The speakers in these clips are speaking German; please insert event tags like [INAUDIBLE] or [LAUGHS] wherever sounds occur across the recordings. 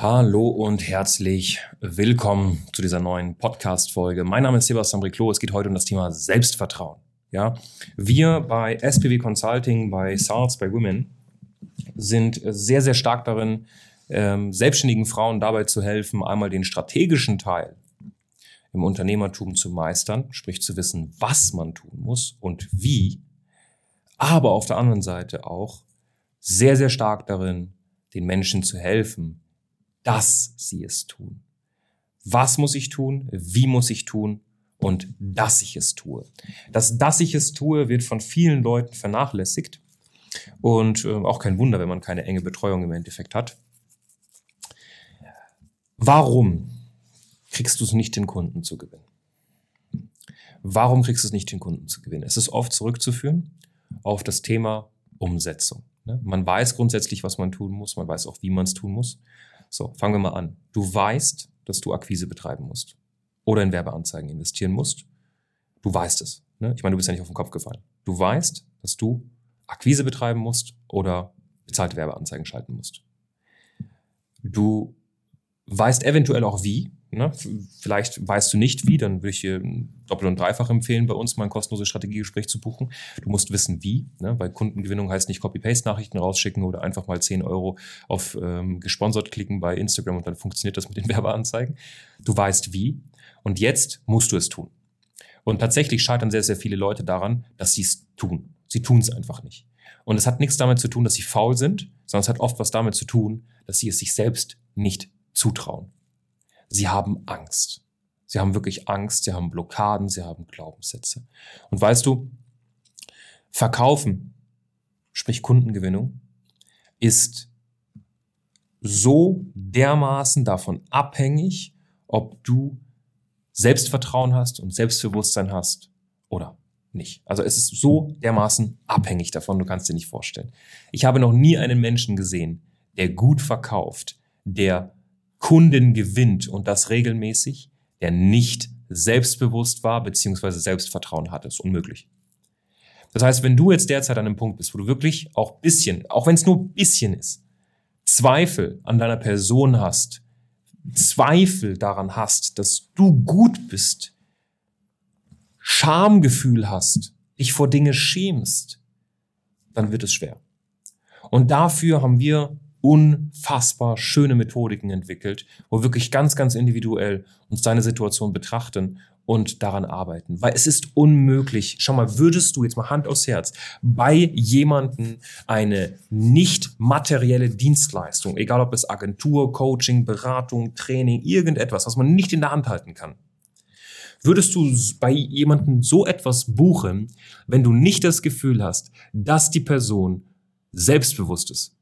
Hallo und herzlich willkommen zu dieser neuen Podcast-Folge. Mein Name ist Sebastian Riclo. Es geht heute um das Thema Selbstvertrauen. Ja, wir bei SPW Consulting, bei SARS, bei Women sind sehr, sehr stark darin, ähm, selbstständigen Frauen dabei zu helfen, einmal den strategischen Teil im Unternehmertum zu meistern, sprich zu wissen, was man tun muss und wie, aber auf der anderen Seite auch sehr, sehr stark darin, den Menschen zu helfen, dass sie es tun. Was muss ich tun? Wie muss ich tun? Und dass ich es tue. Das, dass ich es tue, wird von vielen Leuten vernachlässigt. Und äh, auch kein Wunder, wenn man keine enge Betreuung im Endeffekt hat. Warum kriegst du es nicht, den Kunden zu gewinnen? Warum kriegst du es nicht, den Kunden zu gewinnen? Es ist oft zurückzuführen auf das Thema Umsetzung. Ne? Man weiß grundsätzlich, was man tun muss, man weiß auch, wie man es tun muss. So, fangen wir mal an. Du weißt, dass du Akquise betreiben musst oder in Werbeanzeigen investieren musst. Du weißt es. Ne? Ich meine, du bist ja nicht auf den Kopf gefallen. Du weißt, dass du Akquise betreiben musst oder bezahlte Werbeanzeigen schalten musst. Du weißt eventuell auch wie. Ne? Vielleicht weißt du nicht wie, dann würde ich dir doppelt und dreifach empfehlen, bei uns mal ein kostenloses Strategiegespräch zu buchen. Du musst wissen wie, ne? weil Kundengewinnung heißt nicht Copy-Paste-Nachrichten rausschicken oder einfach mal 10 Euro auf ähm, gesponsert klicken bei Instagram und dann funktioniert das mit den [LAUGHS] Werbeanzeigen. Du weißt wie und jetzt musst du es tun. Und tatsächlich scheitern sehr, sehr viele Leute daran, dass sie es tun. Sie tun es einfach nicht. Und es hat nichts damit zu tun, dass sie faul sind, sondern es hat oft was damit zu tun, dass sie es sich selbst nicht zutrauen. Sie haben Angst. Sie haben wirklich Angst, sie haben Blockaden, sie haben Glaubenssätze. Und weißt du, Verkaufen, sprich Kundengewinnung, ist so dermaßen davon abhängig, ob du Selbstvertrauen hast und Selbstbewusstsein hast oder nicht. Also es ist so dermaßen abhängig davon, du kannst dir nicht vorstellen. Ich habe noch nie einen Menschen gesehen, der gut verkauft, der Kunden gewinnt und das regelmäßig, der nicht selbstbewusst war beziehungsweise Selbstvertrauen hatte. ist unmöglich. Das heißt, wenn du jetzt derzeit an einem Punkt bist, wo du wirklich auch bisschen, auch wenn es nur bisschen ist, Zweifel an deiner Person hast, Zweifel daran hast, dass du gut bist, Schamgefühl hast, dich vor Dinge schämst, dann wird es schwer. Und dafür haben wir unfassbar schöne Methodiken entwickelt, wo wir wirklich ganz, ganz individuell uns deine Situation betrachten und daran arbeiten. Weil es ist unmöglich. Schau mal, würdest du jetzt mal Hand aufs Herz bei jemanden eine nicht materielle Dienstleistung, egal ob es Agentur, Coaching, Beratung, Training, irgendetwas, was man nicht in der Hand halten kann, Würdest du bei jemanden so etwas buchen, wenn du nicht das Gefühl hast, dass die Person selbstbewusst ist,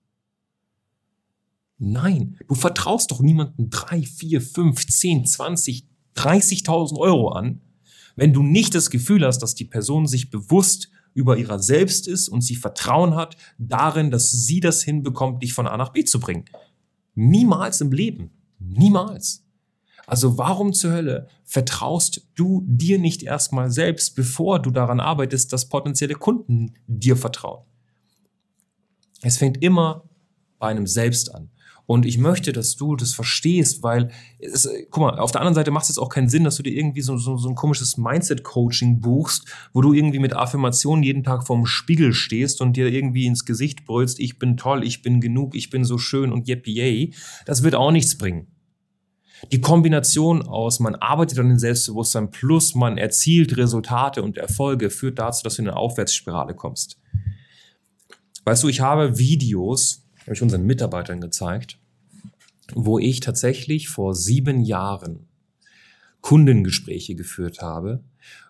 Nein, du vertraust doch niemanden drei, vier, fünf, zehn, zwanzig, 30.000 Euro an, wenn du nicht das Gefühl hast, dass die Person sich bewusst über ihrer selbst ist und sie Vertrauen hat darin, dass sie das hinbekommt, dich von A nach B zu bringen. Niemals im Leben. Niemals. Also warum zur Hölle vertraust du dir nicht erstmal selbst, bevor du daran arbeitest, dass potenzielle Kunden dir vertrauen? Es fängt immer bei einem selbst an. Und ich möchte, dass du das verstehst, weil, es, guck mal, auf der anderen Seite macht es jetzt auch keinen Sinn, dass du dir irgendwie so, so, so ein komisches Mindset-Coaching buchst, wo du irgendwie mit Affirmationen jeden Tag vorm Spiegel stehst und dir irgendwie ins Gesicht brüllst, ich bin toll, ich bin genug, ich bin so schön und yippie yay. Das wird auch nichts bringen. Die Kombination aus, man arbeitet an den Selbstbewusstsein plus man erzielt Resultate und Erfolge führt dazu, dass du in eine Aufwärtsspirale kommst. Weißt du, ich habe Videos, habe ich unseren Mitarbeitern gezeigt, wo ich tatsächlich vor sieben Jahren Kundengespräche geführt habe.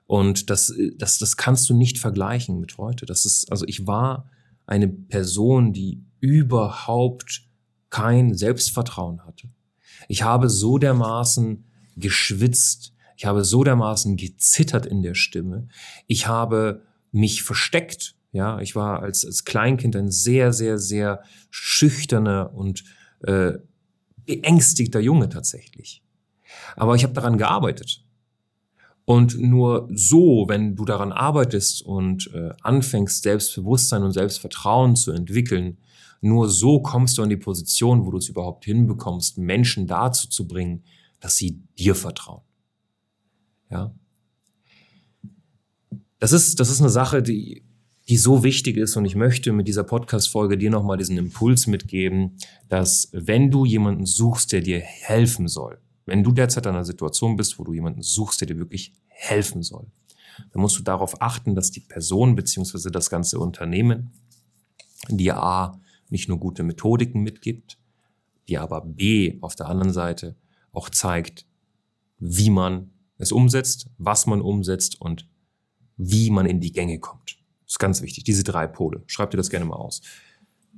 Und das, das, das kannst du nicht vergleichen mit heute. Das ist, also ich war eine Person, die überhaupt kein Selbstvertrauen hatte. Ich habe so dermaßen geschwitzt. Ich habe so dermaßen gezittert in der Stimme. Ich habe mich versteckt. Ja, ich war als, als Kleinkind ein sehr, sehr, sehr schüchterner und äh, beängstigter Junge tatsächlich. Aber ich habe daran gearbeitet. Und nur so, wenn du daran arbeitest und äh, anfängst, Selbstbewusstsein und Selbstvertrauen zu entwickeln, nur so kommst du in die Position, wo du es überhaupt hinbekommst, Menschen dazu zu bringen, dass sie dir vertrauen. Ja. Das ist, das ist eine Sache, die, die so wichtig ist und ich möchte mit dieser Podcast-Folge dir nochmal diesen Impuls mitgeben, dass wenn du jemanden suchst, der dir helfen soll, wenn du derzeit in einer Situation bist, wo du jemanden suchst, der dir wirklich helfen soll, dann musst du darauf achten, dass die Person beziehungsweise das ganze Unternehmen dir A nicht nur gute Methodiken mitgibt, dir aber B auf der anderen Seite auch zeigt, wie man es umsetzt, was man umsetzt und wie man in die Gänge kommt. Das ist ganz wichtig, diese drei Pole. Schreib dir das gerne mal aus.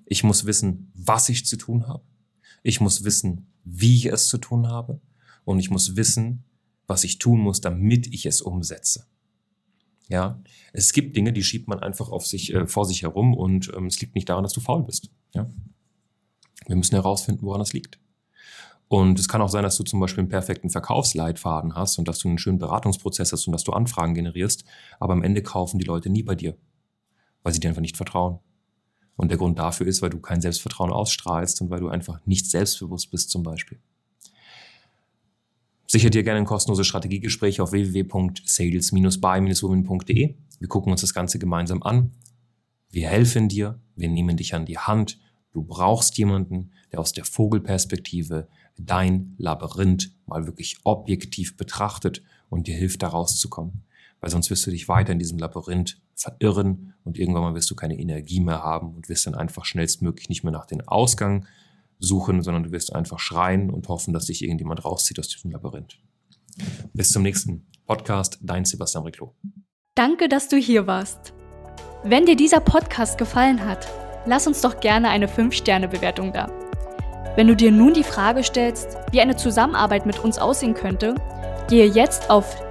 Ich muss wissen, was ich zu tun habe. Ich muss wissen, wie ich es zu tun habe und ich muss wissen, was ich tun muss, damit ich es umsetze. Ja, es gibt Dinge, die schiebt man einfach auf sich, äh, vor sich herum und ähm, es liegt nicht daran, dass du faul bist. Ja, wir müssen herausfinden, woran das liegt. Und es kann auch sein, dass du zum Beispiel einen perfekten Verkaufsleitfaden hast und dass du einen schönen Beratungsprozess hast und dass du Anfragen generierst, aber am Ende kaufen die Leute nie bei dir, weil sie dir einfach nicht vertrauen. Und der Grund dafür ist, weil du kein Selbstvertrauen ausstrahlst und weil du einfach nicht selbstbewusst bist zum Beispiel. Sicher dir gerne ein kostenloses Strategiegespräch auf www.sales-by-women.de. Wir gucken uns das Ganze gemeinsam an. Wir helfen dir, wir nehmen dich an die Hand. Du brauchst jemanden, der aus der Vogelperspektive dein Labyrinth mal wirklich objektiv betrachtet und dir hilft, da rauszukommen. Weil sonst wirst du dich weiter in diesem Labyrinth verirren und irgendwann mal wirst du keine Energie mehr haben und wirst dann einfach schnellstmöglich nicht mehr nach dem Ausgang suchen, sondern du wirst einfach schreien und hoffen, dass dich irgendjemand rauszieht aus diesem Labyrinth. Bis zum nächsten Podcast, dein Sebastian Riclo. Danke, dass du hier warst. Wenn dir dieser Podcast gefallen hat, lass uns doch gerne eine 5-Sterne-Bewertung da. Wenn du dir nun die Frage stellst, wie eine Zusammenarbeit mit uns aussehen könnte, gehe jetzt auf